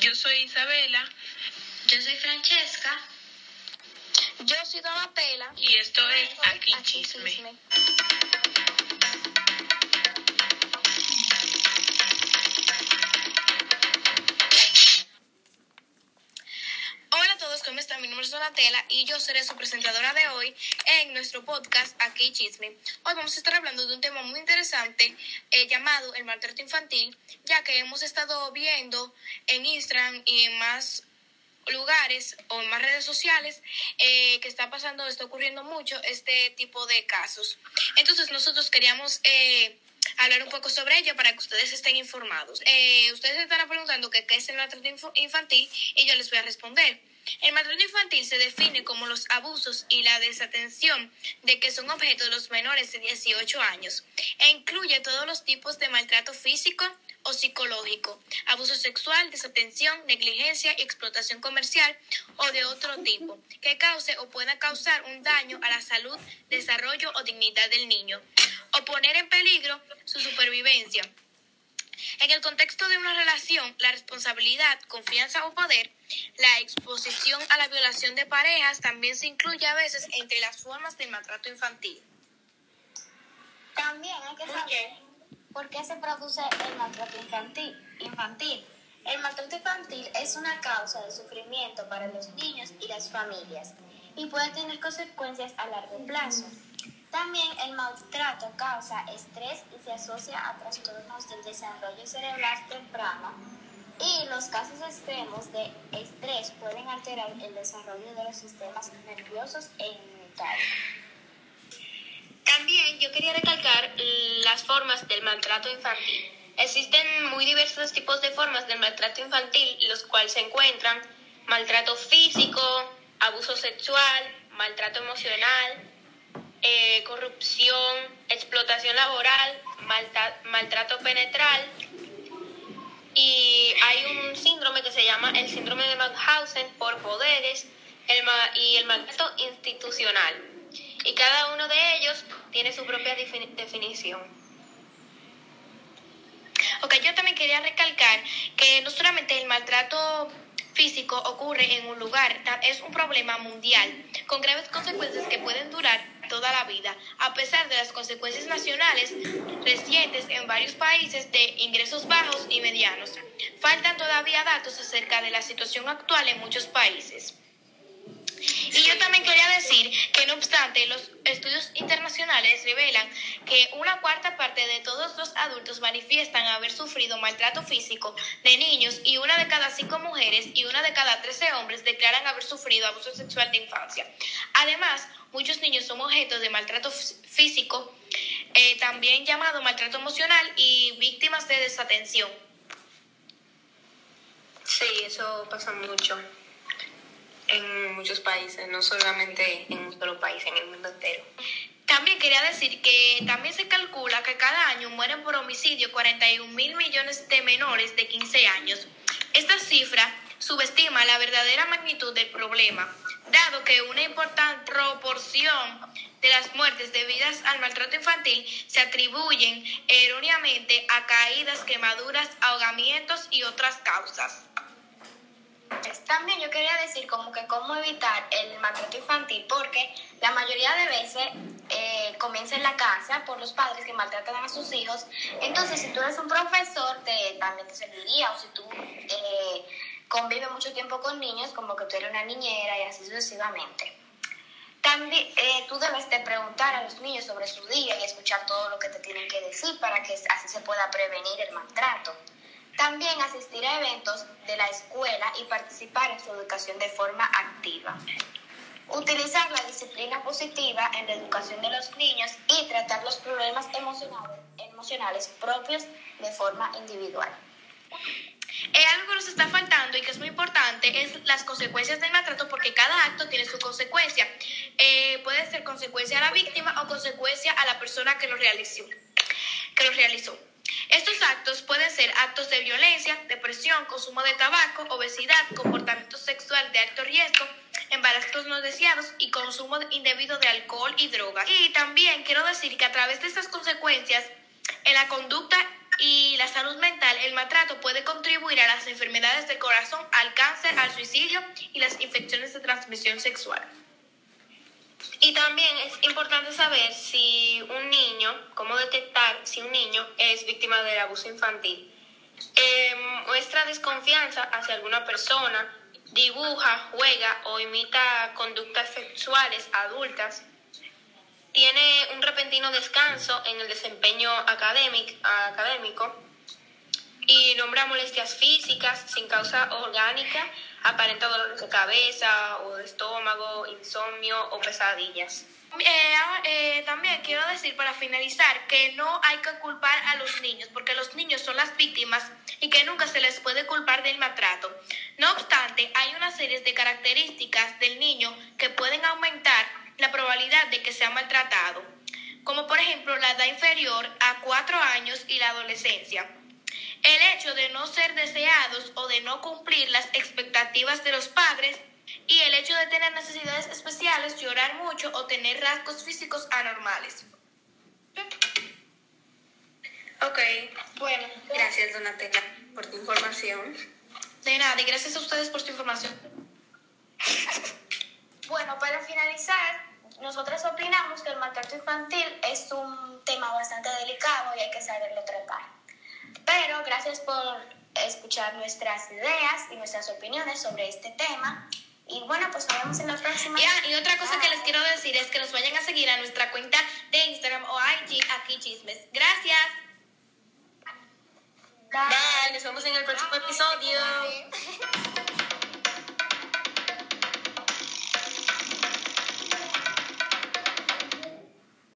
Yo soy Isabela. Yo soy Francesca. Yo soy Donatella. Y esto es Aquí, Chisme. Hola es Donatella y yo seré su presentadora de hoy en nuestro podcast Aquí Chisme. Hoy vamos a estar hablando de un tema muy interesante eh, llamado el maltrato infantil, ya que hemos estado viendo en Instagram y en más lugares o en más redes sociales eh, que está pasando, está ocurriendo mucho este tipo de casos. Entonces nosotros queríamos eh, hablar un poco sobre ello para que ustedes estén informados. Eh, ustedes se estarán preguntando que, qué es el maltrato inf- infantil y yo les voy a responder. El maltrato infantil se define como los abusos y la desatención de que son objeto de los menores de 18 años e incluye todos los tipos de maltrato físico o psicológico, abuso sexual, desatención, negligencia y explotación comercial o de otro tipo que cause o pueda causar un daño a la salud, desarrollo o dignidad del niño o poner en peligro su supervivencia. En el contexto de una relación, la responsabilidad, confianza o poder, la exposición a la violación de parejas también se incluye a veces entre las formas de maltrato infantil. También hay que saber por qué se produce el maltrato infantil. infantil. El maltrato infantil es una causa de sufrimiento para los niños y las familias y puede tener consecuencias a largo plazo. También el maltrato causa estrés y se asocia a trastornos del desarrollo cerebral temprano y los casos extremos de estrés pueden alterar el desarrollo de los sistemas nerviosos e inmunitarios. También yo quería recalcar las formas del maltrato infantil. Existen muy diversos tipos de formas del maltrato infantil, los cuales se encuentran maltrato físico, abuso sexual, maltrato emocional, eh, corrupción, explotación laboral, maltrato penetral. Y hay un síndrome que se llama el síndrome de Mauthausen por poderes y el maltrato institucional. Y cada uno de ellos tiene su propia defini- definición. Ok, yo también quería recalcar que no solamente el maltrato físico ocurre en un lugar, es un problema mundial, con graves consecuencias que pueden durar toda la vida, a pesar de las consecuencias nacionales recientes en varios países de ingresos bajos y medianos. Faltan todavía datos acerca de la situación actual en muchos países. Y yo también quería decir que no obstante, los estudios internacionales revelan que una cuarta parte de todos los adultos manifiestan haber sufrido maltrato físico de niños y una de cada cinco mujeres y una de cada trece hombres declaran haber sufrido abuso sexual de infancia. Además, muchos niños son objeto de maltrato fí- físico, eh, también llamado maltrato emocional y víctimas de desatención. Sí, eso pasa mucho en muchos países, no solamente en un solo país, en el mundo entero. También quería decir que también se calcula que cada año mueren por homicidio 41 mil millones de menores de 15 años. Esta cifra subestima la verdadera magnitud del problema, dado que una importante proporción de las muertes debidas al maltrato infantil se atribuyen erróneamente a caídas, quemaduras, ahogamientos y otras causas. También yo quería decir como que cómo evitar el maltrato infantil, porque la mayoría de veces eh, comienza en la casa por los padres que maltratan a sus hijos. Entonces, si tú eres un profesor, te, también te serviría, o si tú eh, convives mucho tiempo con niños, como que tú eres una niñera y así sucesivamente. También eh, tú debes de preguntar a los niños sobre su día y escuchar todo lo que te tienen que decir para que así se pueda prevenir el maltrato. También asistir a eventos de la escuela y participar en su educación de forma activa. Utilizar la disciplina positiva en la educación de los niños y tratar los problemas emocionales, emocionales propios de forma individual. Eh, algo que nos está faltando y que es muy importante es las consecuencias del maltrato porque cada acto tiene su consecuencia. Eh, puede ser consecuencia a la víctima o consecuencia a la persona que lo realizó. Que lo realizó. Estos actos pueden ser actos de violencia, depresión, consumo de tabaco, obesidad, comportamiento sexual de alto riesgo, embarazos no deseados y consumo indebido de alcohol y drogas. Y también quiero decir que a través de estas consecuencias en la conducta y la salud mental el maltrato puede contribuir a las enfermedades del corazón, al cáncer, al suicidio y las infecciones de transmisión sexual. Y también es importante saber si un niño, cómo detectar si un niño es víctima del abuso infantil. Eh, muestra desconfianza hacia alguna persona, dibuja, juega o imita conductas sexuales adultas, tiene un repentino descanso en el desempeño académico y nombra molestias físicas sin causa orgánica, aparenta dolores de cabeza o de estómago, insomnio o pesadillas. Eh, ah, eh, también quiero decir para finalizar que no hay que culpar a los niños porque los niños son las víctimas y que nunca se les puede culpar del maltrato. No obstante, hay una serie de características del niño que pueden aumentar la probabilidad de que sea maltratado, como por ejemplo la edad inferior a cuatro años y la adolescencia. El hecho de no ser deseados o de no cumplir las expectativas de los padres y el hecho de tener necesidades especiales, llorar mucho o tener rasgos físicos anormales. Ok, bueno, gracias Donatella por tu información. De nada, y gracias a ustedes por su información. Bueno, para finalizar, nosotros opinamos que el maltrato infantil es un tema bastante delicado y hay que saberlo tratar. Por escuchar nuestras ideas y nuestras opiniones sobre este tema. Y bueno, pues nos vemos en la próxima. y otra cosa que les quiero decir es que nos vayan a seguir a nuestra cuenta de Instagram o IG aquí chismes. Gracias. Bye, nos vemos en el próximo episodio.